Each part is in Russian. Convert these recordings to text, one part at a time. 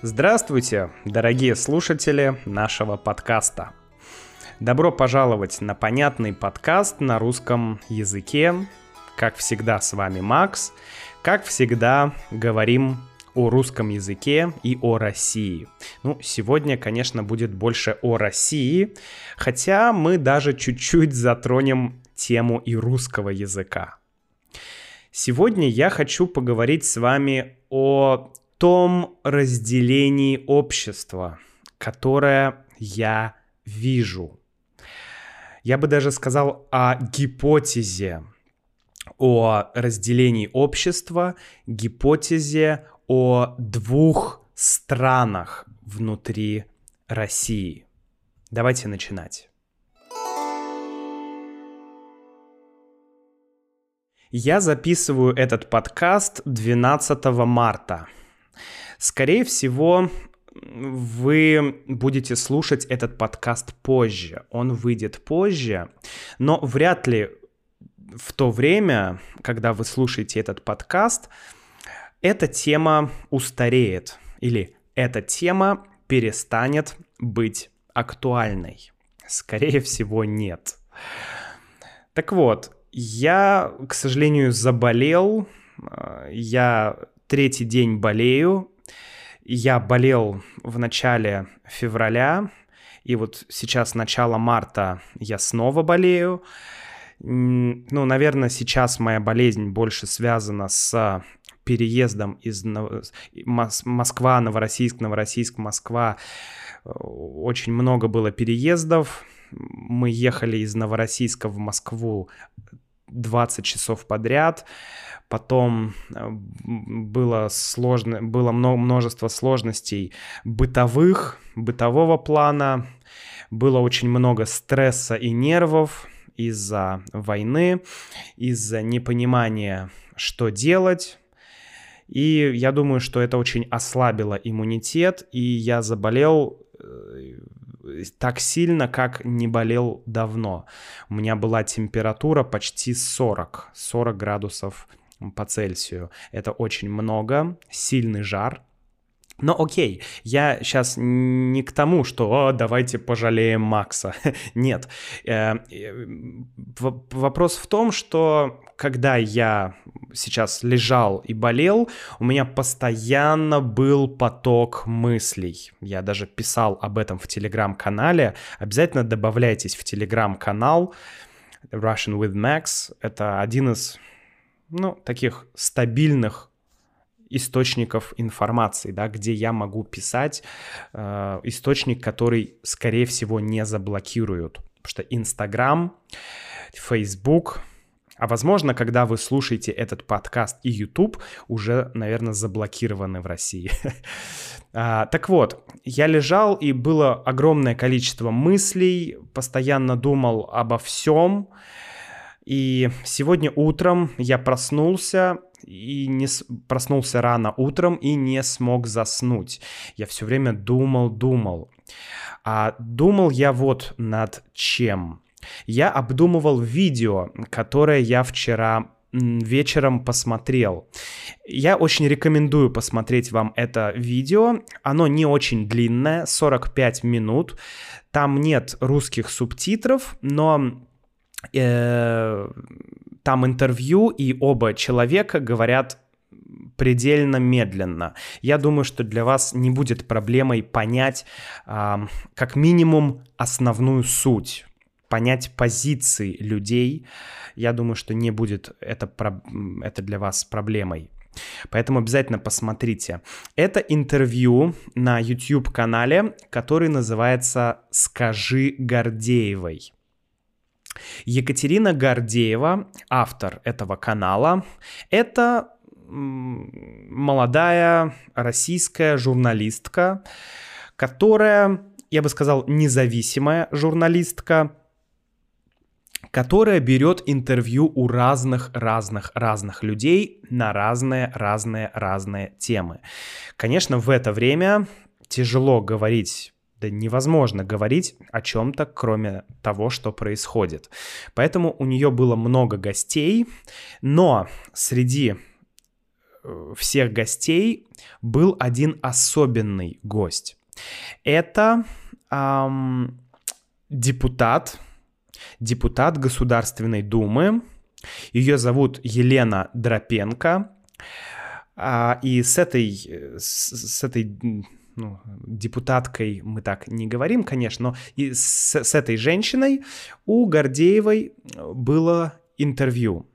Здравствуйте, дорогие слушатели нашего подкаста. Добро пожаловать на понятный подкаст на русском языке. Как всегда, с вами Макс. Как всегда, говорим о русском языке и о России. Ну, сегодня, конечно, будет больше о России, хотя мы даже чуть-чуть затронем тему и русского языка. Сегодня я хочу поговорить с вами о том разделении общества, которое я вижу. Я бы даже сказал о гипотезе о разделении общества, гипотезе о двух странах внутри России. Давайте начинать. Я записываю этот подкаст 12 марта – Скорее всего, вы будете слушать этот подкаст позже. Он выйдет позже, но вряд ли в то время, когда вы слушаете этот подкаст, эта тема устареет или эта тема перестанет быть актуальной. Скорее всего, нет. Так вот, я, к сожалению, заболел. Я третий день болею. Я болел в начале февраля, и вот сейчас начало марта я снова болею. Ну, наверное, сейчас моя болезнь больше связана с переездом из Москва, Новороссийск, Новороссийск, Москва. Очень много было переездов. Мы ехали из Новороссийска в Москву 20 часов подряд. Потом э, было, сложно, было множество сложностей бытовых, бытового плана. Было очень много стресса и нервов из-за войны, из-за непонимания, что делать. И я думаю, что это очень ослабило иммунитет, и я заболел э, так сильно, как не болел давно. У меня была температура почти 40, 40 градусов по Цельсию. Это очень много, сильный жар, но окей, я сейчас не к тому, что О, давайте пожалеем Макса. Нет. Э, э, вопрос в том, что когда я сейчас лежал и болел, у меня постоянно был поток мыслей. Я даже писал об этом в телеграм-канале. Обязательно добавляйтесь в телеграм-канал Russian with Max. Это один из ну, таких стабильных источников информации, да, где я могу писать э, источник, который, скорее всего, не заблокируют. Потому что Инстаграм, Фейсбук, а возможно, когда вы слушаете этот подкаст и YouTube, уже, наверное, заблокированы в России. а, так вот, я лежал, и было огромное количество мыслей, постоянно думал обо всем, и сегодня утром я проснулся и не с... проснулся рано утром и не смог заснуть. Я все время думал, думал. А думал я вот над чем. Я обдумывал видео, которое я вчера вечером посмотрел. Я очень рекомендую посмотреть вам это видео. Оно не очень длинное, 45 минут. Там нет русских субтитров, но э, там интервью, и оба человека говорят предельно медленно. Я думаю, что для вас не будет проблемой понять э, как минимум основную суть, понять позиции людей. Я думаю, что не будет это, это для вас проблемой. Поэтому обязательно посмотрите. Это интервью на YouTube-канале, который называется «Скажи Гордеевой». Екатерина Гордеева, автор этого канала, это молодая российская журналистка, которая, я бы сказал, независимая журналистка, которая берет интервью у разных, разных, разных людей на разные, разные, разные темы. Конечно, в это время тяжело говорить да невозможно говорить о чем-то, кроме того, что происходит. Поэтому у нее было много гостей, но среди э, всех гостей был один особенный гость. Это эм, депутат, депутат Государственной Думы. Ее зовут Елена Дропенко. А, и с этой, с, с этой ну, депутаткой мы так не говорим, конечно, но и с, с этой женщиной у Гордеевой было интервью.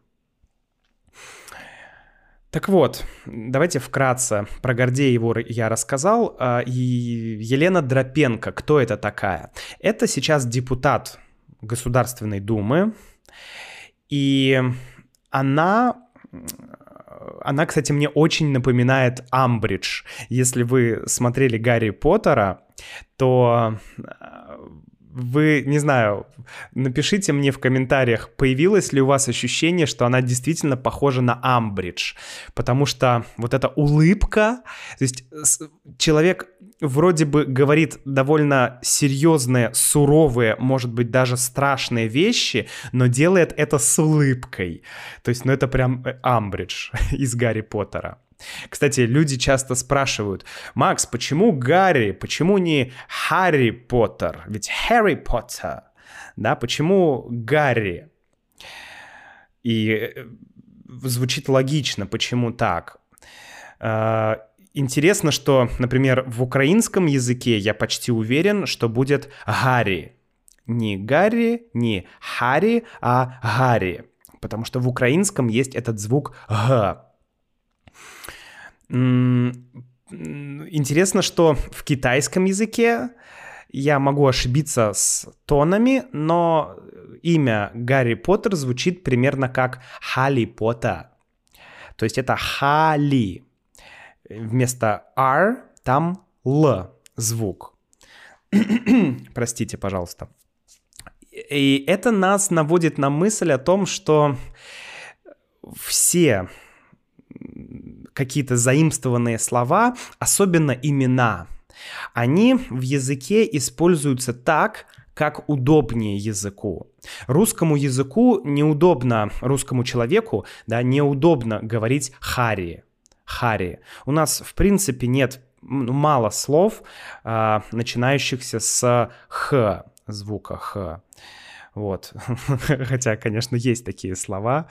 Так вот, давайте вкратце про Гордееву я рассказал. А, и Елена Дропенко, кто это такая? Это сейчас депутат Государственной Думы, и она она, кстати, мне очень напоминает Амбридж. Если вы смотрели Гарри Поттера, то вы, не знаю, напишите мне в комментариях, появилось ли у вас ощущение, что она действительно похожа на Амбридж, потому что вот эта улыбка, то есть человек вроде бы говорит довольно серьезные, суровые, может быть, даже страшные вещи, но делает это с улыбкой. То есть, ну это прям э, Амбридж из Гарри Поттера. Кстати, люди часто спрашивают, Макс, почему Гарри, почему не Харри Поттер? Ведь Харри Поттер, да, почему Гарри? И э, звучит логично, почему так. А, интересно, что, например, в украинском языке я почти уверен, что будет Гарри. Не Гарри, не Хари, а Гарри. Потому что в украинском есть этот звук Г. Интересно, что в китайском языке я могу ошибиться с тонами, но имя Гарри Поттер звучит примерно как Хали Поттер. То есть это Хали. Вместо R там Л звук. Простите, пожалуйста. И это нас наводит на мысль о том, что все какие-то заимствованные слова, особенно имена, они в языке используются так, как удобнее языку. Русскому языку неудобно, русскому человеку, да, неудобно говорить «хари», «хари». У нас, в принципе, нет мало слов, э, начинающихся с «х», звука «х». Вот. Хотя, конечно, есть такие слова,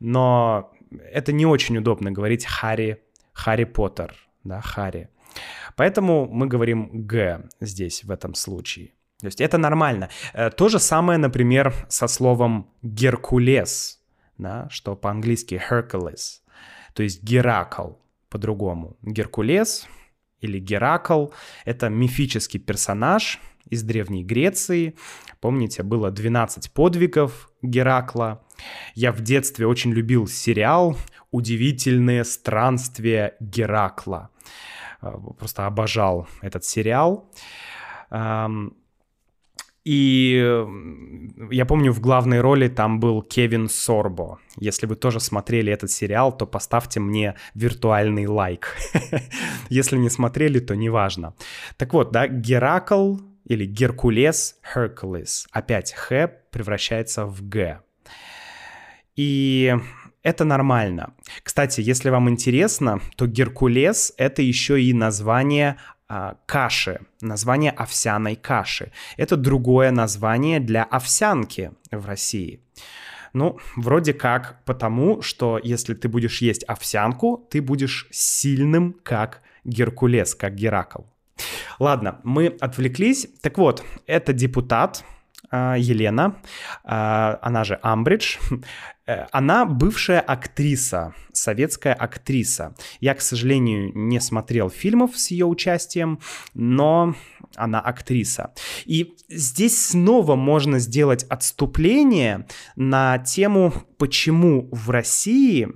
но это не очень удобно говорить Харри, Харри Поттер, да, Харри. Поэтому мы говорим Г здесь, в этом случае. То есть это нормально. Э, то же самое, например, со словом Геркулес, да, что по-английски Hercules, то есть Геракл по-другому. Геркулес или Геракл — это мифический персонаж из Древней Греции. Помните, было 12 подвигов Геракла. Я в детстве очень любил сериал «Удивительные странствия Геракла». Э, просто обожал этот сериал. И я помню, в главной роли там был Кевин Сорбо. Если вы тоже смотрели этот сериал, то поставьте мне виртуальный лайк. Если не смотрели, то неважно. Так вот, да, Геракл или Геркулес, Hercules. Опять Х превращается в Г. И это нормально. Кстати, если вам интересно, то Геркулес — это еще и название а, каши, название овсяной каши. Это другое название для овсянки в России. Ну, вроде как потому, что если ты будешь есть овсянку, ты будешь сильным, как Геркулес, как Геракл. Ладно, мы отвлеклись. Так вот, это депутат а, Елена, а, она же Амбридж, э, она бывшая актриса, советская актриса. Я, к сожалению, не смотрел фильмов с ее участием, но она актриса. И здесь снова можно сделать отступление на тему, почему в России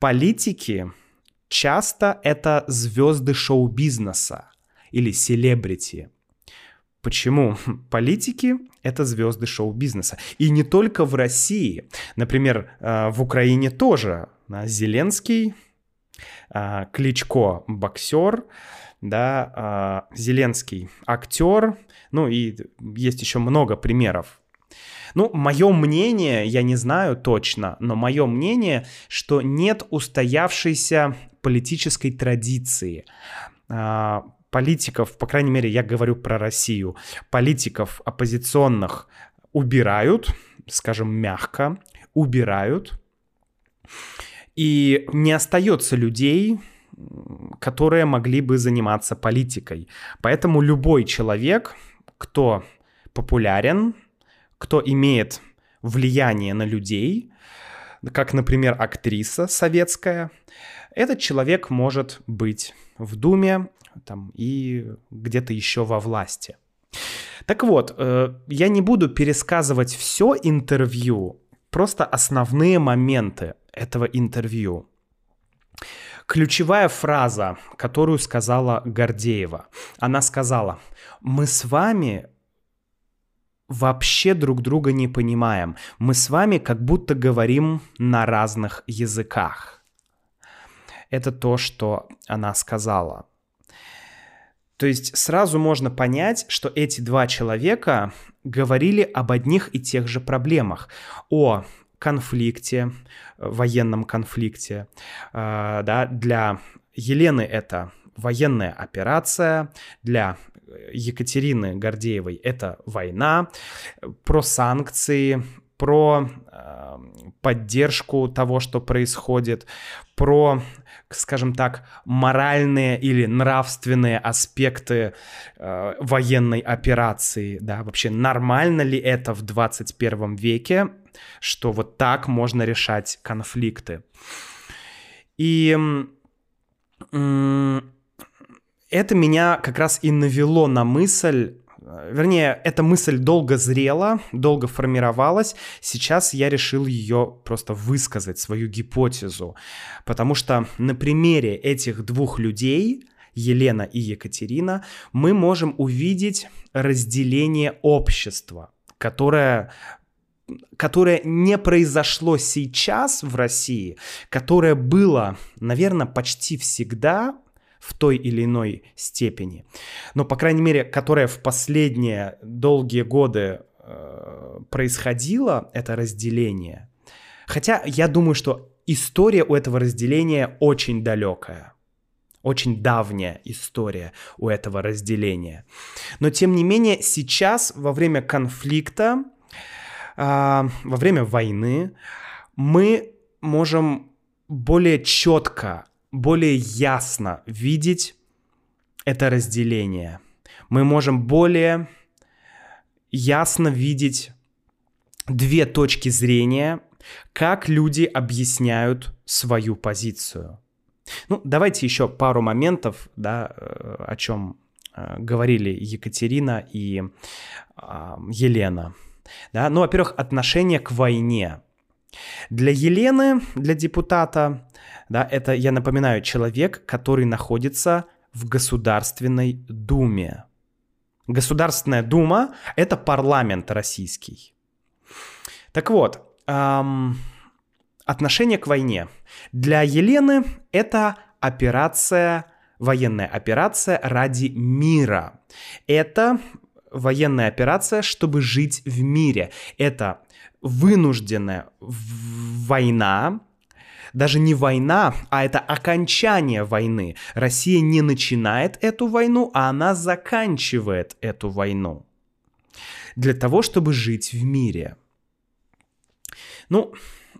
политики часто это звезды шоу-бизнеса или селебрити. Почему? Политики — это звезды шоу-бизнеса. И не только в России. Например, э, в Украине тоже. Зеленский, э, Кличко — боксер, да, э, Зеленский — актер. Ну и есть еще много примеров. Ну, мое мнение, я не знаю точно, но мое мнение, что нет устоявшейся политической традиции. Политиков, по крайней мере, я говорю про Россию, политиков оппозиционных убирают, скажем мягко, убирают, и не остается людей, которые могли бы заниматься политикой. Поэтому любой человек, кто популярен, кто имеет влияние на людей, как, например, актриса советская, этот человек может быть в Думе там, и где-то еще во власти. Так вот, э, я не буду пересказывать все интервью, просто основные моменты этого интервью. Ключевая фраза, которую сказала Гордеева. Она сказала, мы с вами вообще друг друга не понимаем. Мы с вами как будто говорим на разных языках. Это то, что она сказала. То есть сразу можно понять, что эти два человека говорили об одних и тех же проблемах. О конфликте, военном конфликте. Э, да, для Елены это военная операция, для Екатерины Гордеевой это война, про санкции, про э, поддержку того, что происходит, про, скажем так, моральные или нравственные аспекты э, военной операции, да, вообще нормально ли это в 21 веке, что вот так можно решать конфликты. И это меня как раз и навело на мысль, вернее, эта мысль долго зрела, долго формировалась, сейчас я решил ее просто высказать, свою гипотезу, потому что на примере этих двух людей, Елена и Екатерина, мы можем увидеть разделение общества, которое которое не произошло сейчас в России, которое было, наверное, почти всегда в той или иной степени. Но, по крайней мере, которая в последние долгие годы э, происходило, это разделение. Хотя я думаю, что история у этого разделения очень далекая. Очень давняя история у этого разделения. Но, тем не менее, сейчас, во время конфликта, э, во время войны, мы можем более четко более ясно видеть это разделение. Мы можем более ясно видеть две точки зрения, как люди объясняют свою позицию. Ну, давайте еще пару моментов, да, э, о чем э, говорили Екатерина и э, Елена. Да? Ну, во-первых, отношение к войне. Для Елены, для депутата, да, это, я напоминаю, человек, который находится в Государственной Думе. Государственная Дума — это парламент российский. Так вот, эм, отношение к войне. Для Елены это операция, военная операция ради мира. Это военная операция, чтобы жить в мире. Это вынужденная война, даже не война, а это окончание войны. Россия не начинает эту войну, а она заканчивает эту войну. Для того, чтобы жить в мире. Ну,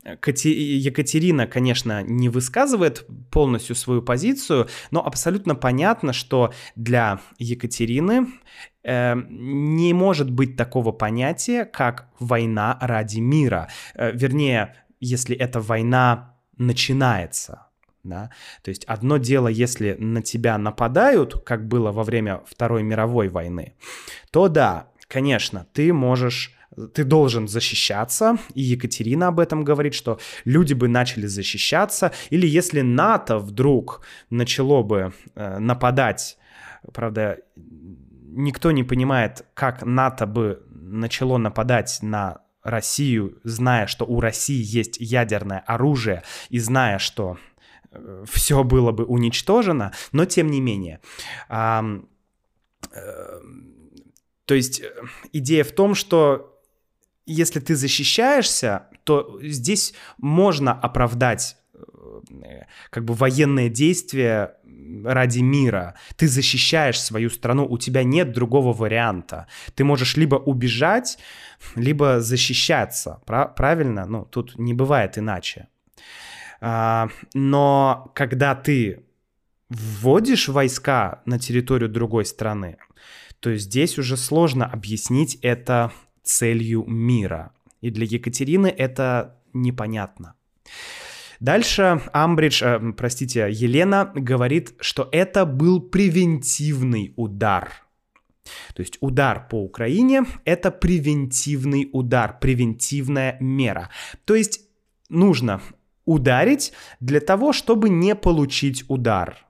Екатерина, конечно, не высказывает полностью свою позицию, но абсолютно понятно, что для Екатерины э, не может быть такого понятия, как война ради мира. Э, вернее, если это война начинается. Да? То есть одно дело, если на тебя нападают, как было во время Второй мировой войны, то да, конечно, ты можешь ты должен защищаться, и Екатерина об этом говорит, что люди бы начали защищаться, или если НАТО вдруг начало бы э, нападать, правда, никто не понимает, как НАТО бы начало нападать на Россию, зная, что у России есть ядерное оружие, и зная, что э, все было бы уничтожено, но тем не менее. Э, то есть э, идея в том, что если ты защищаешься, то здесь можно оправдать как бы военное действие ради мира. Ты защищаешь свою страну, у тебя нет другого варианта. Ты можешь либо убежать, либо защищаться. Правильно? Ну, тут не бывает иначе. А, но когда ты вводишь войска на территорию другой страны, то здесь уже сложно объяснить это целью мира. И для Екатерины это непонятно. Дальше Амбридж, э, простите, Елена говорит, что это был превентивный удар. То есть удар по Украине — это превентивный удар, превентивная мера. То есть нужно ударить для того, чтобы не получить удар.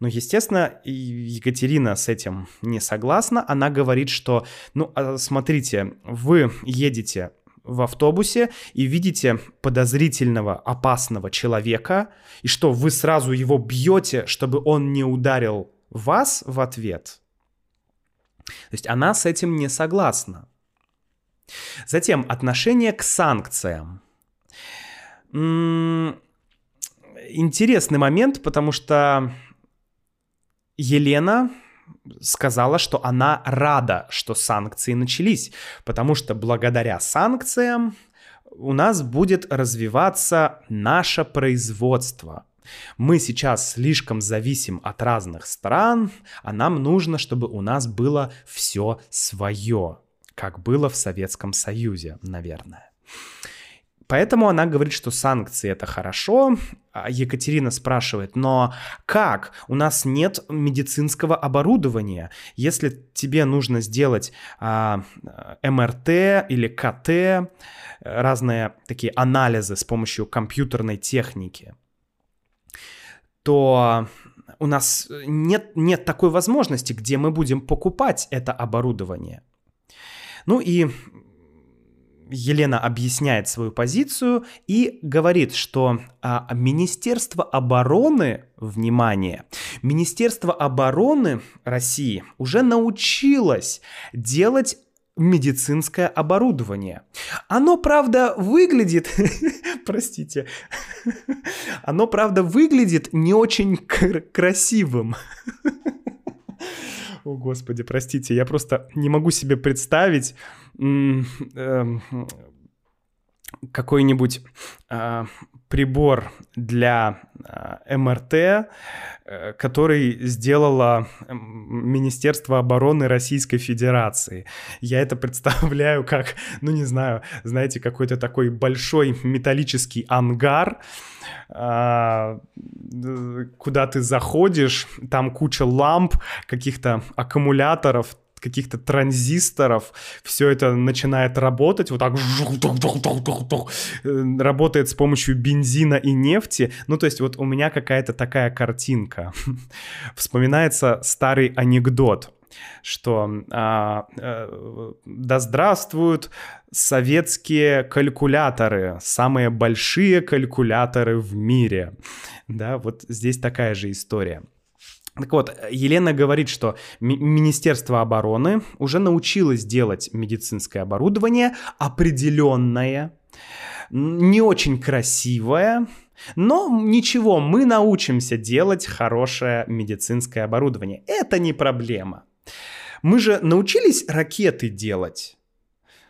Но, естественно, Екатерина с этим не согласна. Она говорит, что, ну, а, смотрите, вы едете в автобусе и видите подозрительного, опасного человека, и что вы сразу его бьете, чтобы он не ударил вас в ответ. То есть она с этим не согласна. Затем отношение к санкциям. М-м- интересный момент, потому что Елена сказала, что она рада, что санкции начались, потому что благодаря санкциям у нас будет развиваться наше производство. Мы сейчас слишком зависим от разных стран, а нам нужно, чтобы у нас было все свое, как было в Советском Союзе, наверное. Поэтому она говорит, что санкции это хорошо. А Екатерина спрашивает, но как? У нас нет медицинского оборудования. Если тебе нужно сделать а, МРТ или КТ, разные такие анализы с помощью компьютерной техники, то у нас нет, нет такой возможности, где мы будем покупать это оборудование. Ну и Елена объясняет свою позицию и говорит, что а, Министерство обороны, внимание, Министерство обороны России уже научилось делать медицинское оборудование. Оно, правда, выглядит, простите, оно, правда, выглядит не очень красивым. О, господи, простите, я просто не могу себе представить э, какой-нибудь э, прибор для э, МРТ, э, который сделало Министерство обороны Российской Федерации. Я это представляю как, ну не знаю, знаете, какой-то такой большой металлический ангар, э, куда ты заходишь, там куча ламп, каких-то аккумуляторов, каких-то транзисторов, все это начинает работать, вот так работает с помощью бензина и нефти. Ну, то есть вот у меня какая-то такая картинка. Вспоминается старый анекдот что а, а, да здравствуют советские калькуляторы, самые большие калькуляторы в мире. Да, вот здесь такая же история. Так вот, Елена говорит, что Министерство обороны уже научилось делать медицинское оборудование определенное, не очень красивое, но ничего, мы научимся делать хорошее медицинское оборудование. Это не проблема. Мы же научились ракеты делать.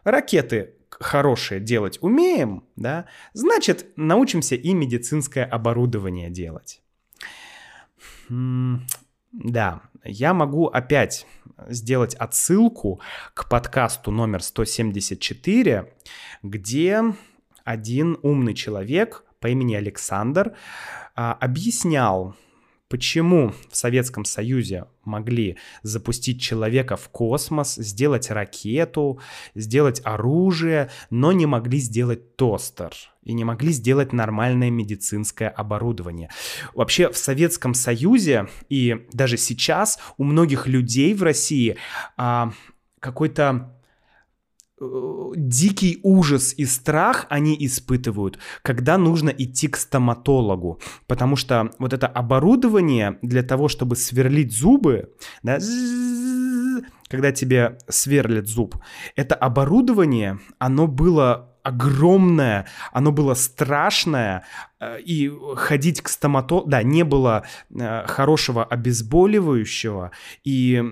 Ракеты хорошие делать умеем, да? Значит, научимся и медицинское оборудование делать. Да, я могу опять сделать отсылку к подкасту номер 174, где один умный человек по имени Александр а, объяснял, почему в Советском Союзе могли запустить человека в космос, сделать ракету, сделать оружие, но не могли сделать тостер и не могли сделать нормальное медицинское оборудование. Вообще в Советском Союзе и даже сейчас у многих людей в России а, какой-то дикий ужас и страх они испытывают, когда нужно идти к стоматологу, потому что вот это оборудование для того, чтобы сверлить зубы, да, когда тебе сверлят зуб, это оборудование, оно было огромное, оно было страшное, э, и ходить к стоматологу, да, не было э, хорошего обезболивающего, и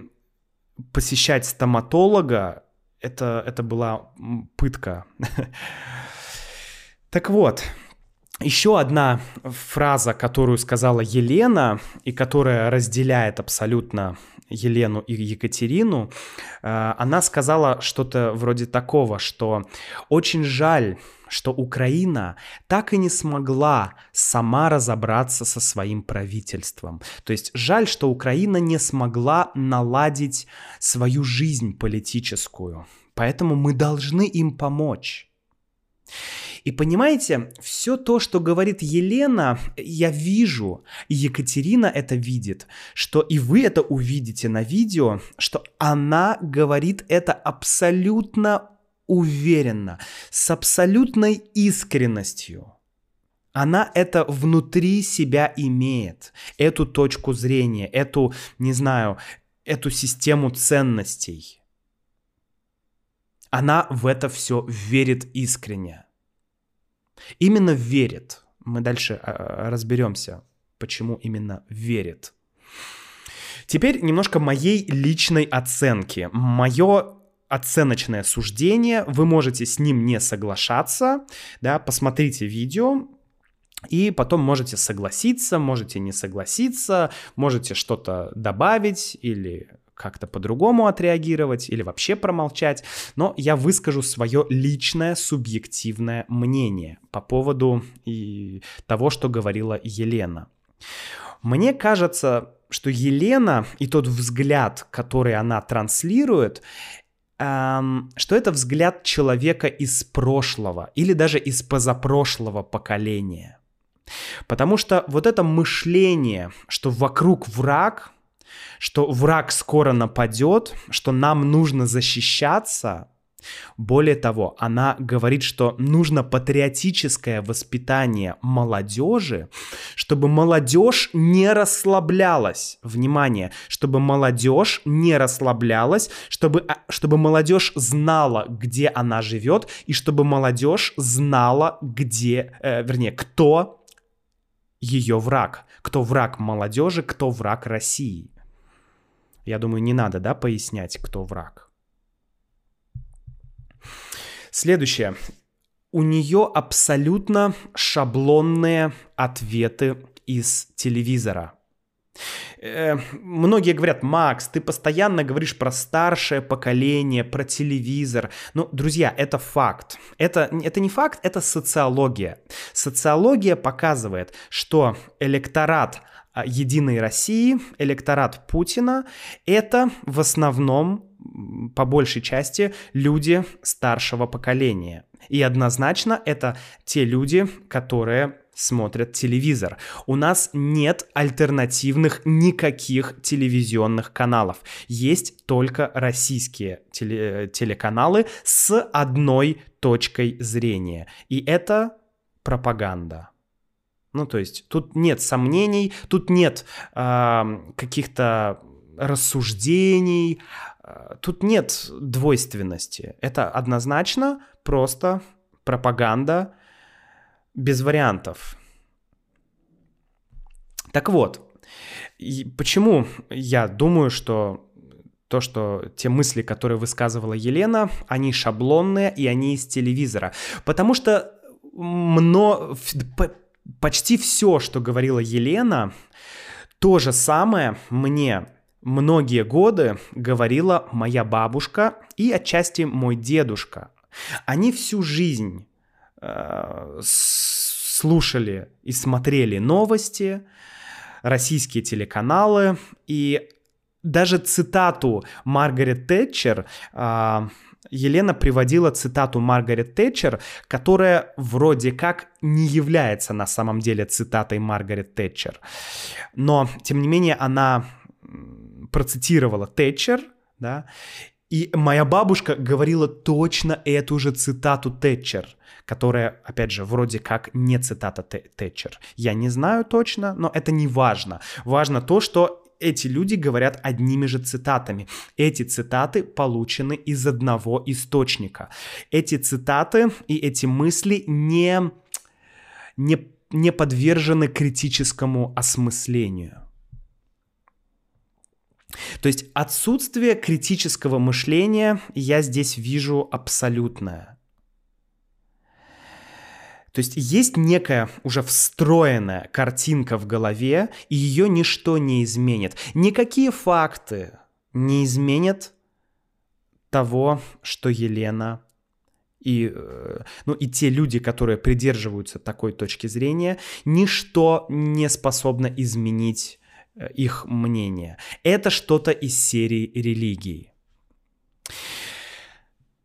посещать стоматолога, это, это была пытка. Так вот, еще одна фраза, которую сказала Елена, и которая разделяет абсолютно Елену и Екатерину, э, она сказала что-то вроде такого, что очень жаль, что Украина так и не смогла сама разобраться со своим правительством. То есть жаль, что Украина не смогла наладить свою жизнь политическую. Поэтому мы должны им помочь. И понимаете, все то, что говорит Елена, я вижу, и Екатерина это видит, что и вы это увидите на видео, что она говорит это абсолютно уверенно, с абсолютной искренностью. Она это внутри себя имеет, эту точку зрения, эту, не знаю, эту систему ценностей. Она в это все верит искренне. Именно верит. Мы дальше а, разберемся, почему именно верит. Теперь немножко моей личной оценки. Мое оценочное суждение, вы можете с ним не соглашаться, да, посмотрите видео, и потом можете согласиться, можете не согласиться, можете что-то добавить или как-то по-другому отреагировать или вообще промолчать, но я выскажу свое личное субъективное мнение по поводу и того, что говорила Елена. Мне кажется, что Елена и тот взгляд, который она транслирует, эм, что это взгляд человека из прошлого или даже из позапрошлого поколения. Потому что вот это мышление, что вокруг враг, что враг скоро нападет, что нам нужно защищаться. Более того, она говорит, что нужно патриотическое воспитание молодежи, чтобы молодежь не расслаблялась. Внимание, чтобы молодежь не расслаблялась, чтобы, а, чтобы молодежь знала, где она живет, и чтобы молодежь знала, где, э, вернее, кто ее враг, кто враг молодежи, кто враг России. Я думаю, не надо, да, пояснять, кто враг. Следующее. У нее абсолютно шаблонные ответы из телевизора. Э, многие говорят, Макс, ты постоянно говоришь про старшее поколение, про телевизор. Ну, друзья, это факт. Это, это не факт, это социология. Социология показывает, что электорат а, Единой России, электорат Путина, это в основном, по большей части, люди старшего поколения. И однозначно это те люди, которые смотрят телевизор. У нас нет альтернативных никаких телевизионных каналов. Есть только российские теле телеканалы с одной точкой зрения. И это пропаганда. Ну, то есть тут нет сомнений, тут нет э, каких-то рассуждений, э, тут нет двойственности. Это однозначно просто пропаганда без вариантов. Так вот, почему я думаю, что то, что те мысли, которые высказывала Елена, они шаблонные и они из телевизора. Потому что мно почти все, что говорила Елена, то же самое мне многие годы говорила моя бабушка и отчасти мой дедушка. Они всю жизнь слушали и смотрели новости, российские телеканалы, и даже цитату Маргарет Тэтчер э, Елена приводила цитату Маргарет Тэтчер, которая вроде как не является на самом деле цитатой Маргарет Тэтчер. Но, тем не менее, она процитировала Тэтчер, да, и моя бабушка говорила точно эту же цитату Тэтчер, которая, опять же, вроде как не цитата Тэтчер. Я не знаю точно, но это не важно. Важно то, что эти люди говорят одними же цитатами. Эти цитаты получены из одного источника. Эти цитаты и эти мысли не, не, не подвержены критическому осмыслению. То есть отсутствие критического мышления я здесь вижу абсолютное. То есть есть некая уже встроенная картинка в голове, и ее ничто не изменит. Никакие факты не изменят того, что Елена и, э, ну, и те люди, которые придерживаются такой точки зрения, ничто не способно изменить их мнение. Это что-то из серии религии.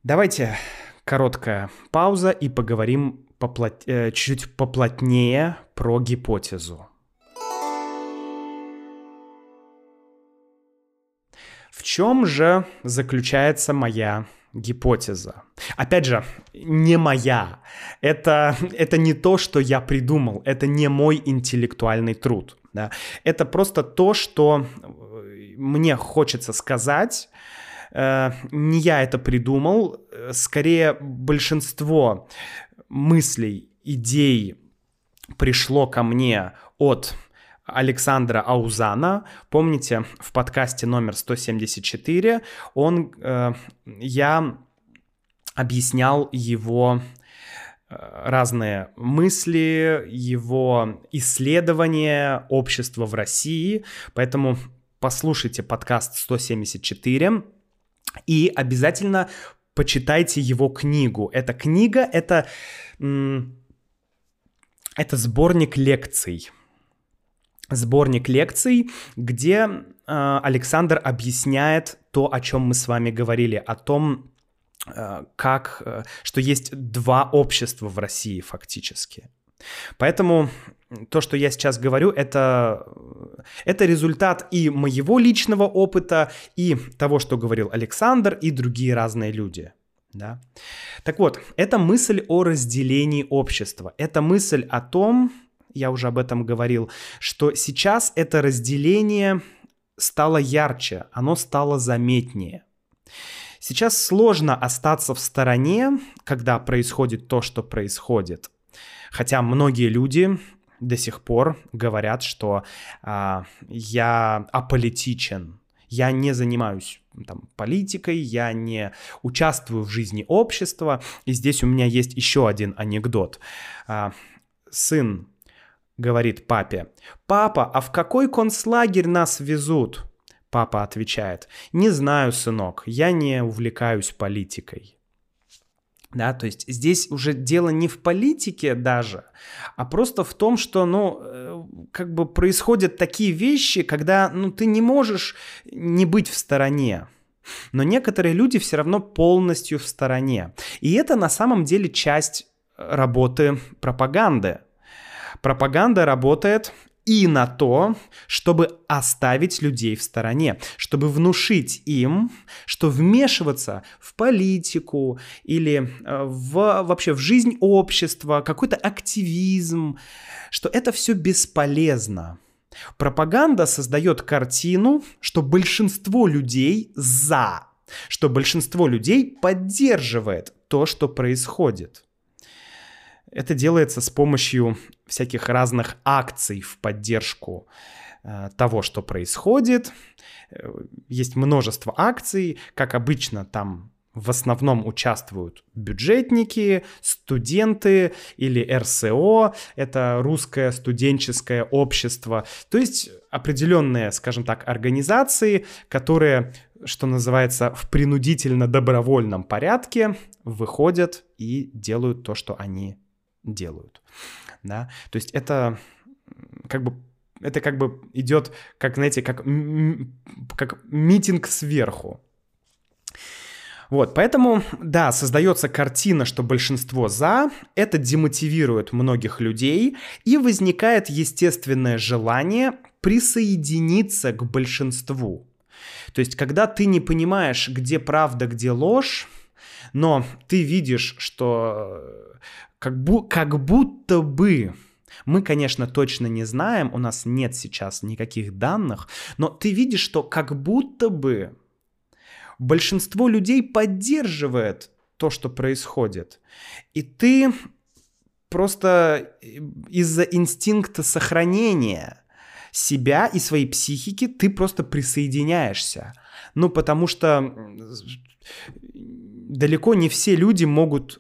Давайте короткая пауза и поговорим поплот... э, чуть поплотнее про гипотезу. В чем же заключается моя гипотеза? Опять же, не моя. Это, это не то, что я придумал. Это не мой интеллектуальный труд. Да? Это просто то, что э, мне хочется сказать. Э, не я это придумал. Скорее, большинство мыслей, идей пришло ко мне от Александра Аузана. Помните, в подкасте номер 174 он, э, я объяснял его э, разные мысли, его исследования общества в России. Поэтому послушайте подкаст 174 и обязательно почитайте его книгу. Эта книга — это, это сборник лекций. Сборник лекций, где э, Александр объясняет то, о чем мы с вами говорили, о том, э, как, э, что есть два общества в России фактически. Поэтому то, что я сейчас говорю, это, это результат и моего личного опыта, и того, что говорил Александр, и другие разные люди. Да? Так вот, это мысль о разделении общества. Это мысль о том, я уже об этом говорил, что сейчас это разделение стало ярче, оно стало заметнее. Сейчас сложно остаться в стороне, когда происходит то, что происходит. Хотя многие люди до сих пор говорят, что а, я аполитичен, я не занимаюсь там, политикой, я не участвую в жизни общества. И здесь у меня есть еще один анекдот. А, сын говорит папе, «Папа, а в какой концлагерь нас везут?» Папа отвечает, «Не знаю, сынок, я не увлекаюсь политикой». Да, то есть здесь уже дело не в политике даже, а просто в том, что, ну, э, как бы происходят такие вещи, когда, ну, ты не можешь не быть в стороне. Но некоторые люди все равно полностью в стороне. И это на самом деле часть работы пропаганды. Пропаганда работает и на то, чтобы оставить людей в стороне, чтобы внушить им, что вмешиваться в политику или э, в, вообще в жизнь общества, какой-то активизм, что это все бесполезно. Пропаганда создает картину, что большинство людей за, что большинство людей поддерживает то, что происходит. Это делается с помощью всяких разных акций в поддержку э, того, что происходит. Э, есть множество акций, как обычно там в основном участвуют бюджетники, студенты или РСО, это русское студенческое общество, то есть определенные, скажем так, организации, которые, что называется, в принудительно-добровольном порядке выходят и делают то, что они делают. Да? То есть это как бы это как бы идет, как, знаете, как, как митинг сверху. Вот, поэтому, да, создается картина, что большинство за, это демотивирует многих людей, и возникает естественное желание присоединиться к большинству. То есть, когда ты не понимаешь, где правда, где ложь, но ты видишь, что как, бу как будто бы Мы, конечно, точно не знаем, у нас нет сейчас никаких данных, но ты видишь, что как будто бы большинство людей поддерживает то, что происходит. И ты просто из-за инстинкта сохранения себя и своей психики ты просто присоединяешься. Ну, потому что далеко не все люди могут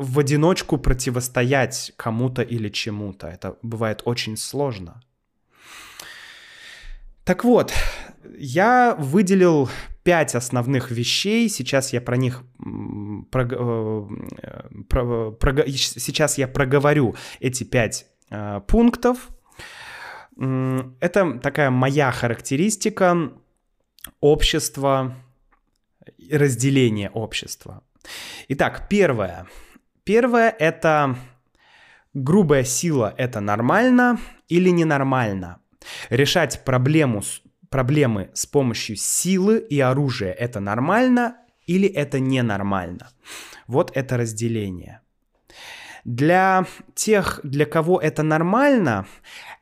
в одиночку противостоять кому-то или чему-то. Это бывает очень сложно. Так вот, я выделил пять основных вещей. Сейчас я про них про, э, про, про, сейчас я проговорю эти пять э, пунктов. Это такая моя характеристика общества, разделения общества. Итак, первое. Первое — это грубая сила — это нормально или ненормально. Решать проблему, проблемы с помощью силы и оружия — это нормально или это ненормально. Вот это разделение. Для тех, для кого это нормально,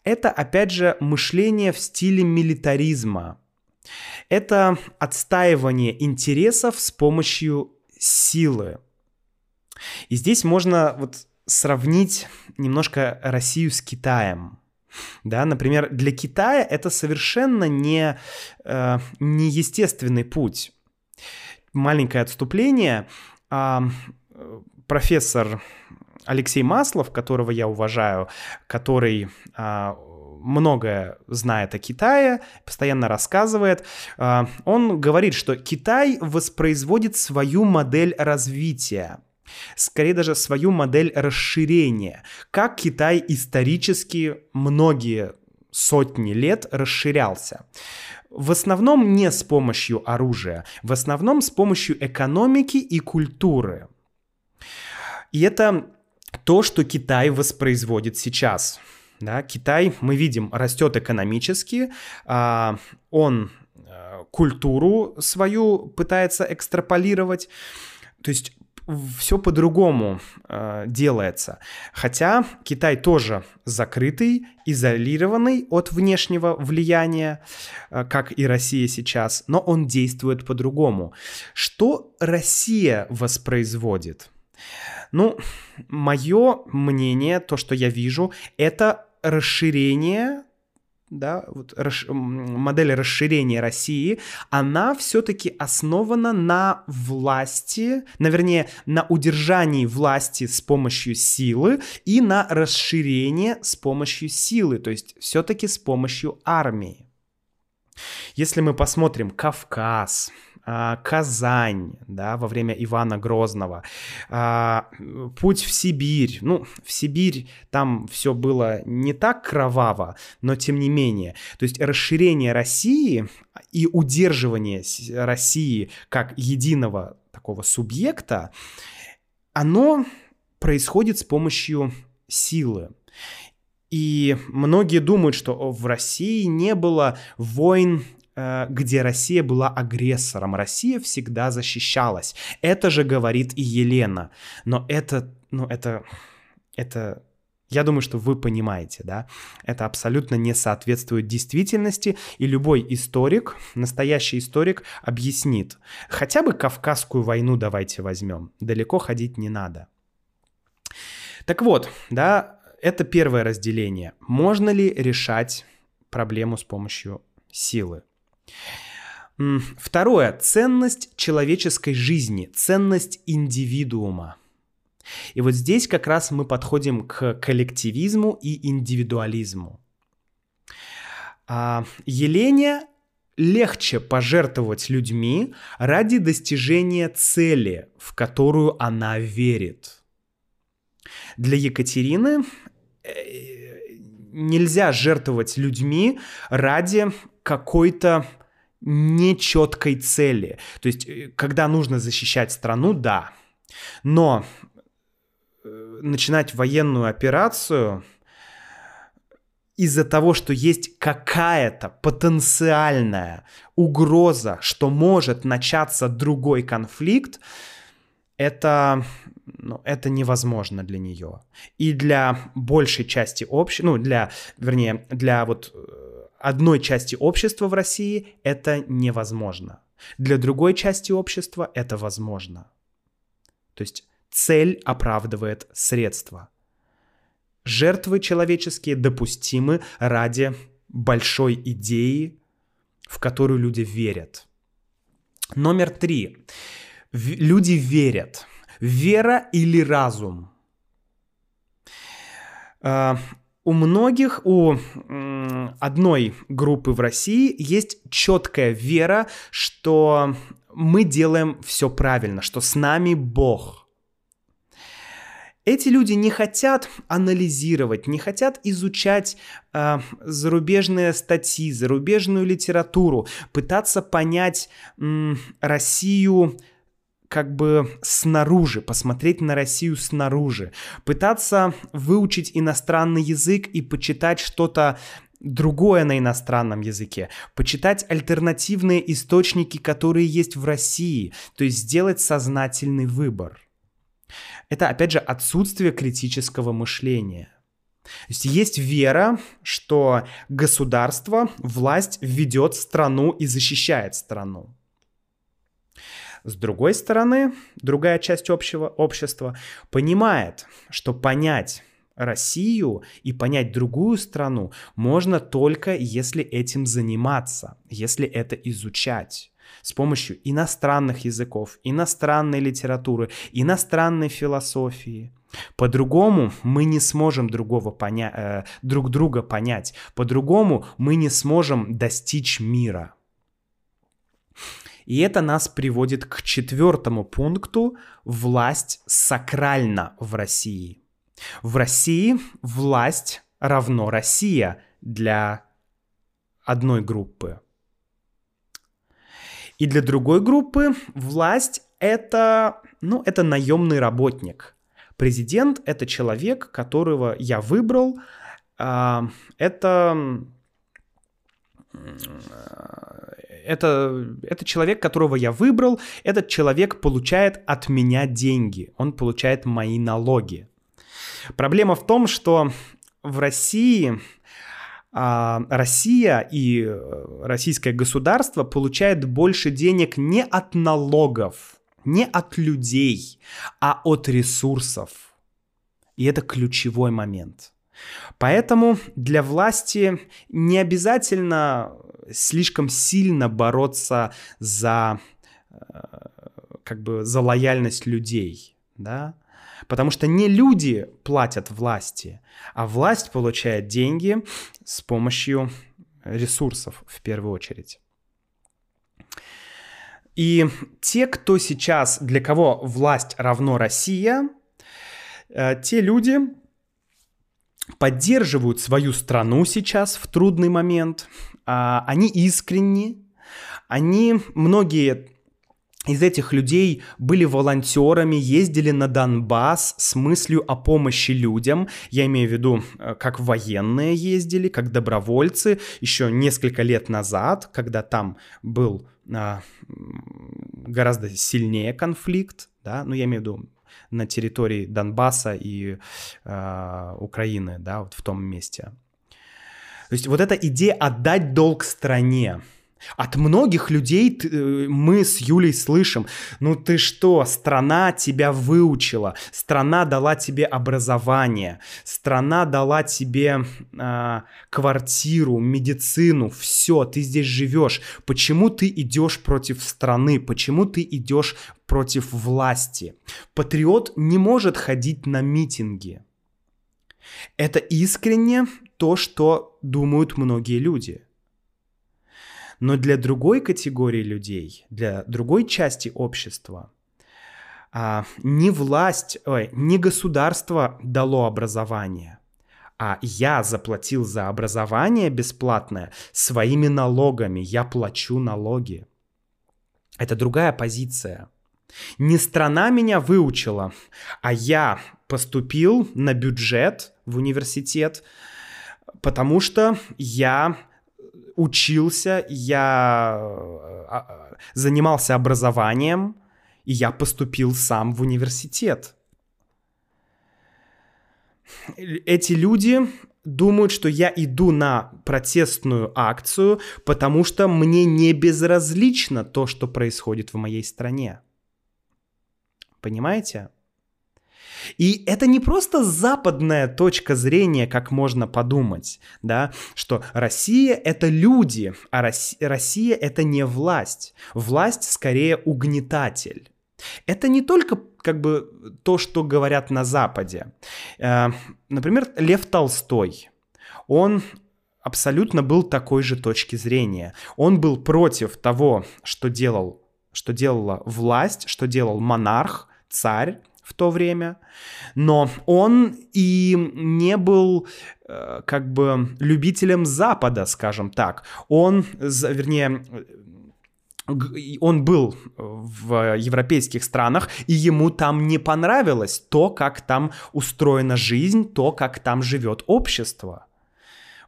это, опять же, мышление в стиле милитаризма. Это отстаивание интересов с помощью силы. И здесь можно вот сравнить немножко Россию с Китаем. Да, например, для Китая это совершенно не, э, неестественный путь. Маленькое отступление. Э, профессор Алексей Маслов, которого я уважаю, который э, многое знает о Китае, постоянно рассказывает, э, он говорит, что Китай воспроизводит свою модель развития скорее даже свою модель расширения, как Китай исторически многие сотни лет расширялся. В основном не с помощью оружия, в основном с помощью экономики и культуры. И это то, что Китай воспроизводит сейчас. Да, Китай, мы видим, растет экономически, а, он а, культуру свою пытается экстраполировать. То есть все по-другому э, делается. Хотя Китай тоже закрытый, изолированный от внешнего влияния, э, как и Россия сейчас, но он действует по-другому. Что Россия воспроизводит? Ну, мое мнение, то, что я вижу, это расширение да, вот расш... модель расширения России, она все-таки основана на власти, на, вернее, на удержании власти с помощью силы и на расширении с помощью силы, то есть все-таки с помощью армии. Если мы посмотрим Кавказ, Казань, да, во время Ивана Грозного, а, путь в Сибирь. Ну, в Сибирь там все было не так кроваво, но тем не менее. То есть расширение России и удерживание России как единого такого субъекта, оно происходит с помощью силы. И многие думают, что в России не было войн где Россия была агрессором. Россия всегда защищалась. Это же говорит и Елена. Но это, ну, это, это я думаю, что вы понимаете, да? Это абсолютно не соответствует действительности, и любой историк, настоящий историк, объяснит. Хотя бы Кавказскую войну давайте возьмем. Далеко ходить не надо. Так вот, да, это первое разделение. Можно ли решать проблему с помощью силы? Второе. Ценность человеческой жизни, ценность индивидуума. И вот здесь как раз мы подходим к коллективизму и индивидуализму. А, Елене легче пожертвовать людьми ради достижения цели, в которую она верит. Для Екатерины э, нельзя жертвовать людьми ради какой-то нечеткой цели. То есть, э, когда нужно защищать страну, да. Но э, начинать военную операцию из-за того, что есть какая-то потенциальная угроза, что может начаться другой конфликт, это, ну, это невозможно для нее. И для большей части общества, ну, для, вернее, для вот э, одной части общества в России это невозможно. Для другой части общества это возможно. То есть цель оправдывает средства. Жертвы человеческие допустимы ради большой идеи, в которую люди верят. Номер три. Люди верят. Вера или разум? У многих, у одной группы в России есть четкая вера, что мы делаем все правильно, что с нами Бог. Эти люди не хотят анализировать, не хотят изучать э, зарубежные статьи, зарубежную литературу, пытаться понять э, Россию как бы снаружи, посмотреть на Россию снаружи, пытаться выучить иностранный язык и почитать что-то другое на иностранном языке, почитать альтернативные источники, которые есть в России, то есть сделать сознательный выбор. Это, опять же, отсутствие критического мышления. То есть есть вера, что государство, власть ведет страну и защищает страну. С другой стороны, другая часть общего общества понимает, что понять Россию и понять другую страну можно только если этим заниматься, если это изучать с помощью иностранных языков, иностранной литературы, иностранной философии. По-другому мы не сможем другого поня- э, друг друга понять, по-другому мы не сможем достичь мира. И это нас приводит к четвертому пункту «Власть сакральна в России». В России власть равно Россия для одной группы. И для другой группы власть это, ну, это наемный работник. Президент это человек, которого я выбрал. А, это это, это человек, которого я выбрал, этот человек получает от меня деньги, он получает мои налоги. Проблема в том, что в России а, Россия и э, российское государство получает больше денег не от налогов, не от людей, а от ресурсов. И это ключевой момент. Поэтому для власти не обязательно слишком сильно бороться за э, как бы за лояльность людей, да, Потому что не люди платят власти, а власть получает деньги с помощью ресурсов в первую очередь. И те, кто сейчас, для кого власть равно Россия, э, те люди поддерживают свою страну сейчас в трудный момент, а, они искренни, они, многие из этих людей были волонтерами, ездили на Донбасс с мыслью о помощи людям. Я имею в виду, э, как военные ездили, как добровольцы еще несколько лет назад, когда там был а, гораздо сильнее конфликт, да, ну я имею в виду на территории Донбасса и а, Украины, да, вот в том месте. То есть вот эта идея отдать долг стране, от многих людей э, мы с Юлей слышим, ну ты что, страна тебя выучила, страна дала тебе образование, страна дала тебе э, квартиру, медицину, все, ты здесь живешь. Почему ты идешь против страны? Почему ты идешь против власти? Патриот не может ходить на митинги. Это искренне то, что думают многие люди – но для другой категории людей, для другой части общества, а, не власть, ой, не государство дало образование, а я заплатил за образование бесплатное своими налогами, я плачу налоги. Это другая позиция. Не страна меня выучила, а я поступил на бюджет в университет, потому что я учился, я а, а, занимался образованием, и я поступил сам в университет. эти люди думают, что я иду на протестную акцию, потому что мне не безразлично то, что происходит в моей стране. Понимаете? И это не просто западная точка зрения, как можно подумать, да, что Россия — это люди, а Россия — это не власть. Власть скорее угнетатель. Это не только как бы то, что говорят на Западе. Э, например, Лев Толстой, он абсолютно был такой же точки зрения. Он был против того, что делал, что делала власть, что делал монарх, царь, в то время, но он и не был э, как бы любителем Запада, скажем так. Он, вернее, он был в европейских странах, и ему там не понравилось то, как там устроена жизнь, то, как там живет общество.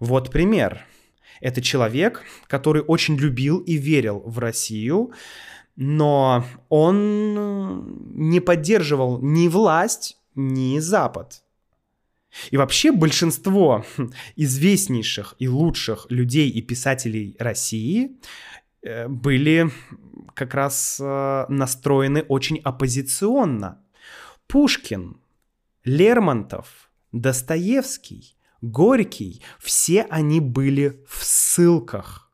Вот пример. Это человек, который очень любил и верил в Россию, но он не поддерживал ни власть, ни Запад. И вообще большинство известнейших и лучших людей и писателей России э, были как раз э, настроены очень оппозиционно. Пушкин, Лермонтов, Достоевский, Горький, все они были в ссылках –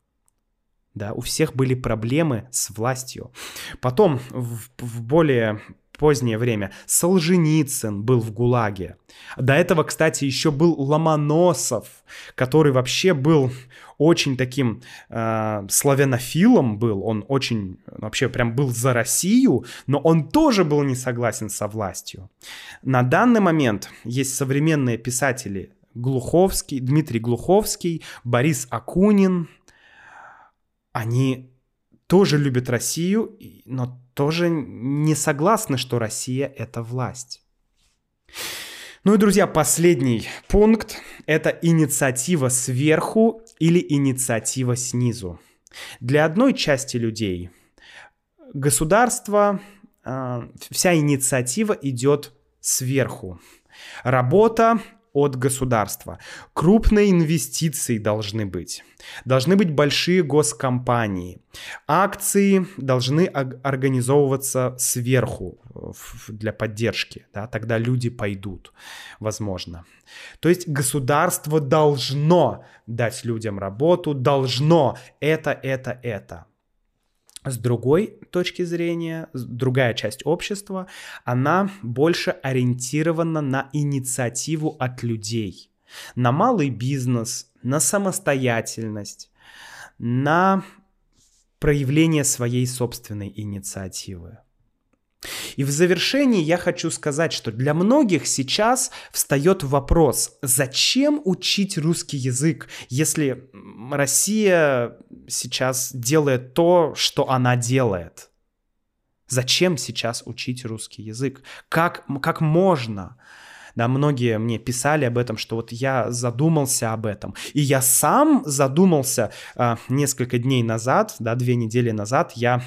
да, у всех были проблемы с властью. Потом, в, в более позднее время, Солженицын был в ГУЛАГе. До этого, кстати, еще был Ломоносов, который вообще был очень таким э, славянофилом был, он очень вообще прям был за Россию, но он тоже был не согласен со властью. На данный момент есть современные писатели Глуховский, Дмитрий Глуховский, Борис Акунин, они тоже любят Россию, но тоже не согласны, что Россия — это власть. Ну и, друзья, последний пункт — это инициатива сверху или инициатива снизу. Для одной части людей государство, а, вся инициатива идет сверху. Работа от государства. Крупные инвестиции должны быть. Должны быть большие госкомпании. Акции должны организовываться сверху для поддержки. Да? Тогда люди пойдут, возможно. То есть государство должно дать людям работу, должно это, это, это. С другой точки зрения, другая часть общества, она больше ориентирована на инициативу от людей, на малый бизнес, на самостоятельность, на проявление своей собственной инициативы. И в завершении я хочу сказать, что для многих сейчас встает вопрос, зачем учить русский язык, если Россия сейчас делает то, что она делает? Зачем сейчас учить русский язык? Как, как можно? Да, многие мне писали об этом, что вот я задумался об этом. И я сам задумался э, несколько дней назад, да, две недели назад, я,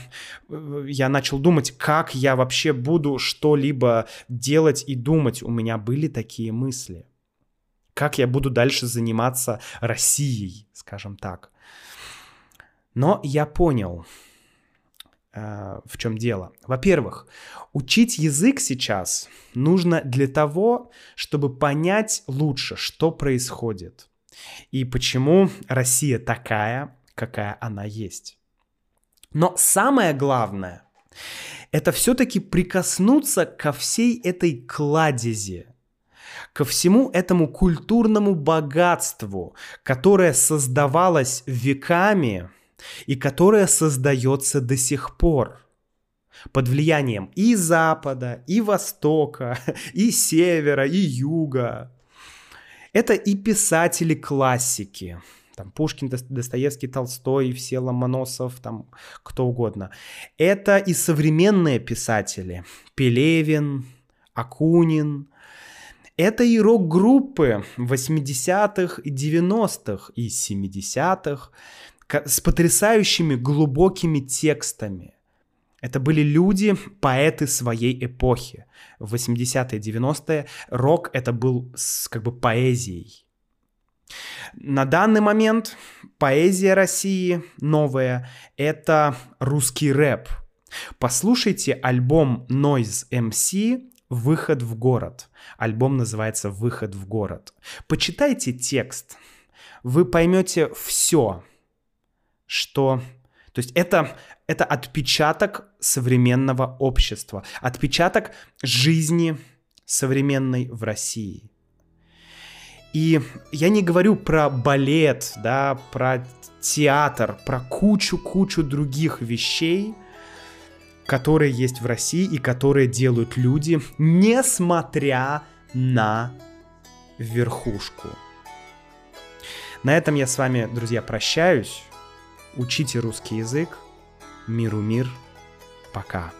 э, я начал думать, как я вообще буду что-либо делать и думать. У меня были такие мысли. Как я буду дальше заниматься Россией, скажем так. Но я понял, в чем дело. Во-первых, учить язык сейчас нужно для того, чтобы понять лучше, что происходит и почему Россия такая, какая она есть. Но самое главное, это все-таки прикоснуться ко всей этой кладези, ко всему этому культурному богатству, которое создавалось веками, и которая создается до сих пор под влиянием и Запада, и Востока, и Севера, и Юга. Это и писатели-классики, там Пушкин, Достоевский, Толстой, все Ломоносов, там кто угодно. Это и современные писатели, Пелевин, Акунин. Это и рок-группы 80-х и 90-х и 70-х с потрясающими глубокими текстами. Это были люди, поэты своей эпохи. В 80-е, 90-е рок это был с, как бы поэзией. На данный момент поэзия России новая — это русский рэп. Послушайте альбом Noise MC «Выход в город». Альбом называется «Выход в город». Почитайте текст. Вы поймете все, что... То есть это, это отпечаток современного общества, отпечаток жизни современной в России. И я не говорю про балет, да, про театр, про кучу-кучу других вещей, которые есть в России и которые делают люди, несмотря на верхушку. На этом я с вами, друзья, прощаюсь. Учите русский язык. Миру мир. Пока.